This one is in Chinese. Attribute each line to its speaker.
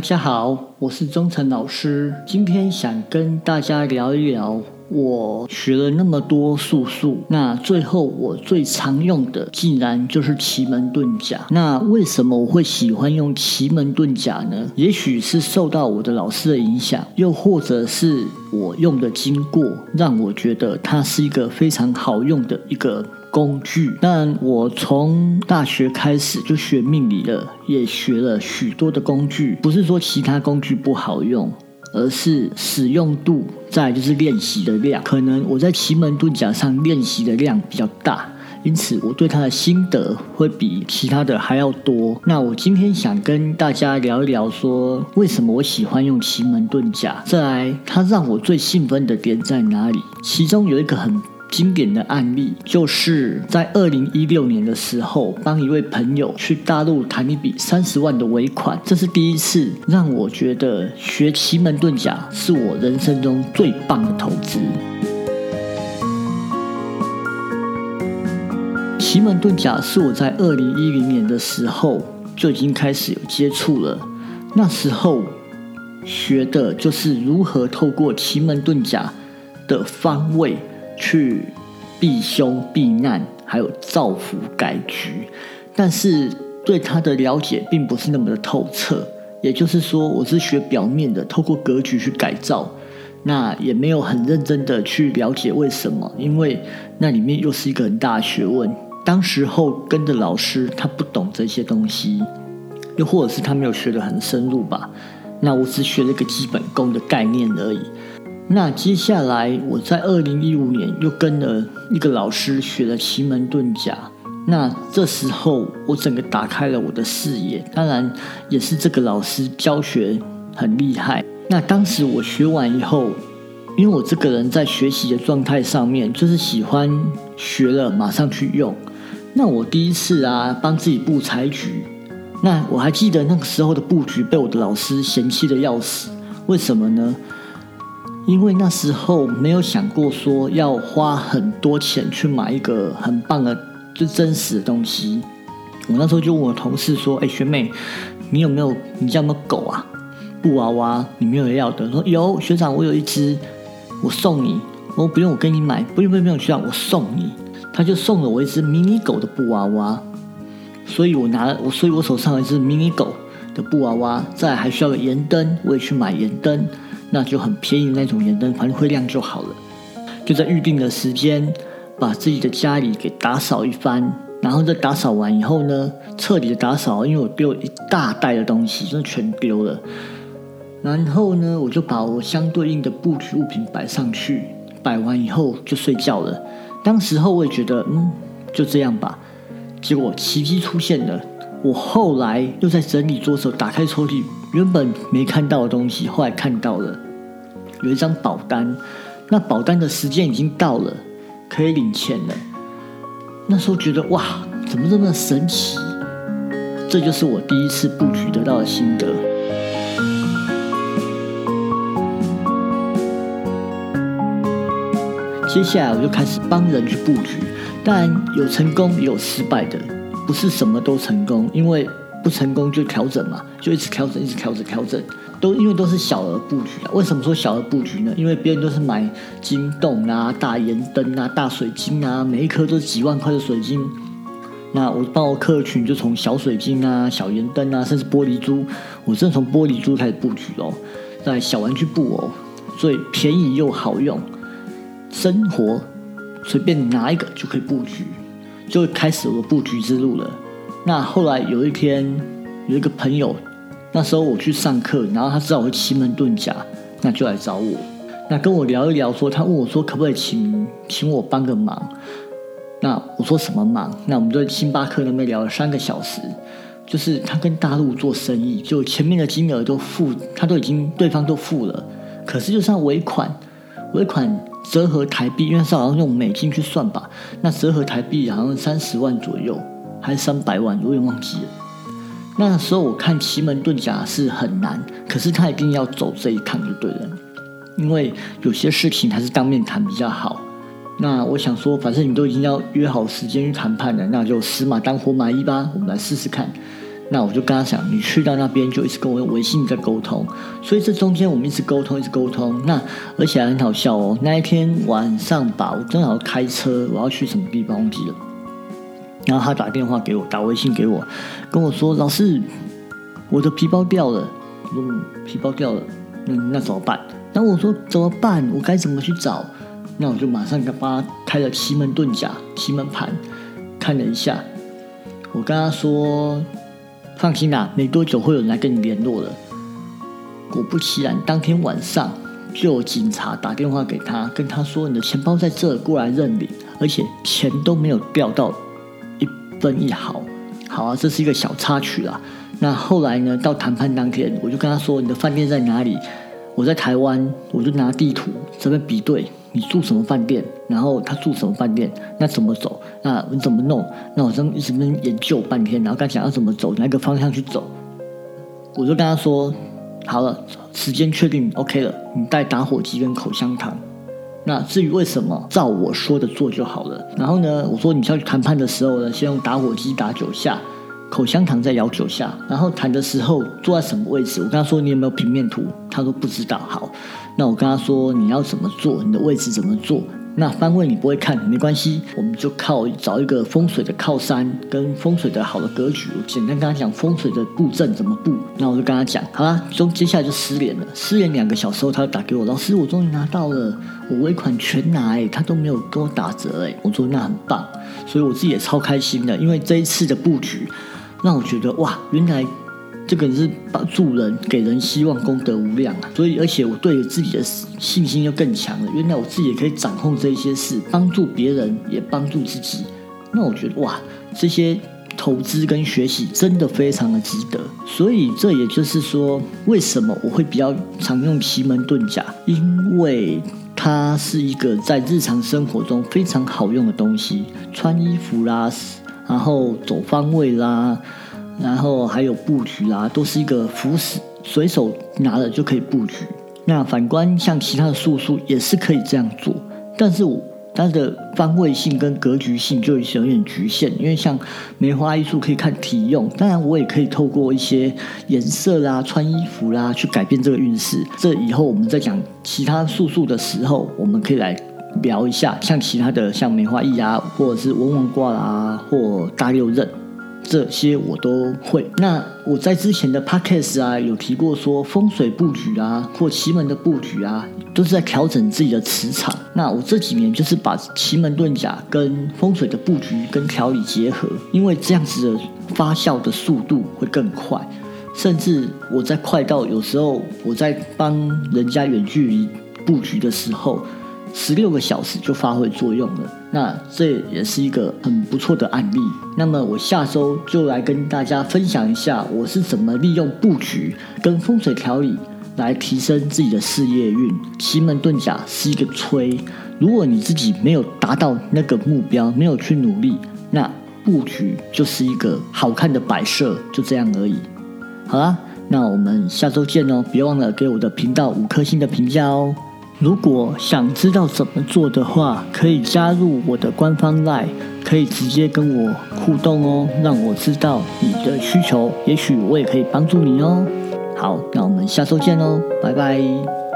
Speaker 1: 大家好，我是忠诚老师。今天想跟大家聊一聊，我学了那么多术数，那最后我最常用的竟然就是奇门遁甲。那为什么我会喜欢用奇门遁甲呢？也许是受到我的老师的影响，又或者是我用的经过，让我觉得它是一个非常好用的一个。工具，但我从大学开始就学命理了，也学了许多的工具。不是说其他工具不好用，而是使用度，再就是练习的量。可能我在奇门遁甲上练习的量比较大，因此我对它的心得会比其他的还要多。那我今天想跟大家聊一聊，说为什么我喜欢用奇门遁甲。再来，它让我最兴奋的点在哪里？其中有一个很。经典的案例就是在二零一六年的时候，帮一位朋友去大陆谈一笔三十万的尾款，这是第一次让我觉得学奇门遁甲是我人生中最棒的投资。奇门遁甲是我在二零一零年的时候就已经开始有接触了，那时候学的就是如何透过奇门遁甲的方位。去避凶避难，还有造福改局，但是对他的了解并不是那么的透彻。也就是说，我是学表面的，透过格局去改造，那也没有很认真的去了解为什么，因为那里面又是一个很大的学问。当时候跟着老师，他不懂这些东西，又或者是他没有学得很深入吧。那我只学了一个基本功的概念而已。那接下来，我在二零一五年又跟了一个老师学了奇门遁甲。那这时候，我整个打开了我的视野。当然，也是这个老师教学很厉害。那当时我学完以后，因为我这个人在学习的状态上面，就是喜欢学了马上去用。那我第一次啊，帮自己布财局。那我还记得那个时候的布局被我的老师嫌弃的要死。为什么呢？因为那时候没有想过说要花很多钱去买一个很棒的、最真实的东西。我那时候就问我同事说：“哎，学妹，你有没有你家有没有狗啊？布娃娃你没有要的？”说有，学长，我有一只，我送你。我不用我跟你买，不用不用不用，学长，我送你。他就送了我一只迷你狗的布娃娃，所以我拿了我，所以我手上有一只迷你狗的布娃娃。再还需要个盐灯，我也去买盐灯。那就很便宜的那种圆灯，反正会亮就好了。就在预定的时间，把自己的家里给打扫一番，然后再打扫完以后呢，彻底的打扫，因为我丢了一大袋的东西，真的全丢了。然后呢，我就把我相对应的布局物品摆上去，摆完以后就睡觉了。当时候我也觉得，嗯，就这样吧。结果奇迹出现了，我后来又在整理桌子，打开抽屉。原本没看到的东西，后来看到了，有一张保单，那保单的时间已经到了，可以领钱了。那时候觉得哇，怎么这么神奇？这就是我第一次布局得到的心得。接下来我就开始帮人去布局，当然有成功也有失败的，不是什么都成功，因为。不成功就调整嘛，就一直调整，一直调整，调整都因为都是小额布局啊。为什么说小额布局呢？因为别人都是买金洞啊、大盐灯啊、大水晶啊，每一颗都是几万块的水晶。那我帮我客群就从小水晶啊、小盐灯啊，甚至玻璃珠，我真的从玻璃珠开始布局哦，在小玩具布哦，所以便宜又好用，生活随便拿一个就可以布局，就开始我的布局之路了。那后来有一天，有一个朋友，那时候我去上课，然后他知道我会奇门遁甲，那就来找我，那跟我聊一聊，说他问我说可不可以请请我帮个忙？那我说什么忙？那我们在星巴克那边聊了三个小时，就是他跟大陆做生意，就前面的金额都付，他都已经对方都付了，可是就算尾款，尾款折合台币，因为是好像用美金去算吧，那折合台币好像三十万左右。还是三百万，我也忘记了。那时候我看奇门遁甲是很难，可是他一定要走这一趟就对了，因为有些事情还是当面谈比较好。那我想说，反正你都已经要约好时间去谈判了，那就死马当活马医吧，我们来试试看。那我就跟他讲，你去到那边就一直跟我微信在沟通，所以这中间我们一直沟通，一直沟通。那而且还很好笑哦，那一天晚上吧，我正好开车，我要去什么地方忘记了。然后他打电话给我，打微信给我，跟我说：“老师，我的皮包掉了。”嗯：“皮包掉了，嗯，那怎么办？”那我说：“怎么办？我该怎么去找？”那我就马上给他开了奇门遁甲、奇门盘，看了一下。我跟他说。放心啦，没多久会有人来跟你联络的。果不其然，当天晚上就有警察打电话给他，跟他说：“你的钱包在这，过来认领，而且钱都没有掉到一分一毫。”好啊，这是一个小插曲啦。那后来呢？到谈判当天，我就跟他说：“你的饭店在哪里？”我在台湾，我就拿地图这边比对。你住什么饭店？然后他住什么饭店？那怎么走？那你怎么弄？那我这一直跟研究半天，然后他讲要怎么走，哪个方向去走？我就跟他说：好了，时间确定，OK 了。你带打火机跟口香糖。那至于为什么，照我说的做就好了。然后呢，我说你要去谈判的时候呢，先用打火机打九下，口香糖再摇九下。然后谈的时候坐在什么位置？我跟他说你有没有平面图？他说不知道。好。那我跟他说你要怎么做，你的位置怎么做？那方位你不会看没关系，我们就靠找一个风水的靠山跟风水的好的格局。我简单跟他讲风水的布阵怎么布。那我就跟他讲，好啦，中接下来就失联了。失联两个小时后，他就打给我，老师，我终于拿到了，我尾款全拿，哎，他都没有跟我打折，哎，我说那很棒，所以我自己也超开心的，因为这一次的布局让我觉得哇，原来。这个是帮助人，给人希望，功德无量啊！所以，而且我对自己的信心又更强了。原来我自己也可以掌控这些事，帮助别人，也帮助自己。那我觉得哇，这些投资跟学习真的非常的值得。所以，这也就是说，为什么我会比较常用奇门遁甲，因为它是一个在日常生活中非常好用的东西，穿衣服啦，然后走方位啦。然后还有布局啊，都是一个符使，随手拿了就可以布局。那反观像其他的术数也是可以这样做，但是它的方位性跟格局性就有点局限，因为像梅花艺术可以看体用，当然我也可以透过一些颜色啦、穿衣服啦去改变这个运势。这以后我们在讲其他术数的时候，我们可以来聊一下，像其他的像梅花易啊，或者是文王卦啦，或大六壬。这些我都会。那我在之前的 podcast 啊，有提过说风水布局啊，或奇门的布局啊，都是在调整自己的磁场。那我这几年就是把奇门遁甲跟风水的布局跟调理结合，因为这样子的发酵的速度会更快，甚至我在快到有时候我在帮人家远距离布局的时候。十六个小时就发挥作用了，那这也是一个很不错的案例。那么我下周就来跟大家分享一下，我是怎么利用布局跟风水调理来提升自己的事业运。奇门遁甲是一个催，如果你自己没有达到那个目标，没有去努力，那布局就是一个好看的摆设，就这样而已。好啦，那我们下周见哦！别忘了给我的频道五颗星的评价哦。如果想知道怎么做的话，可以加入我的官方 LINE，可以直接跟我互动哦，让我知道你的需求，也许我也可以帮助你哦。好，那我们下周见喽，拜拜。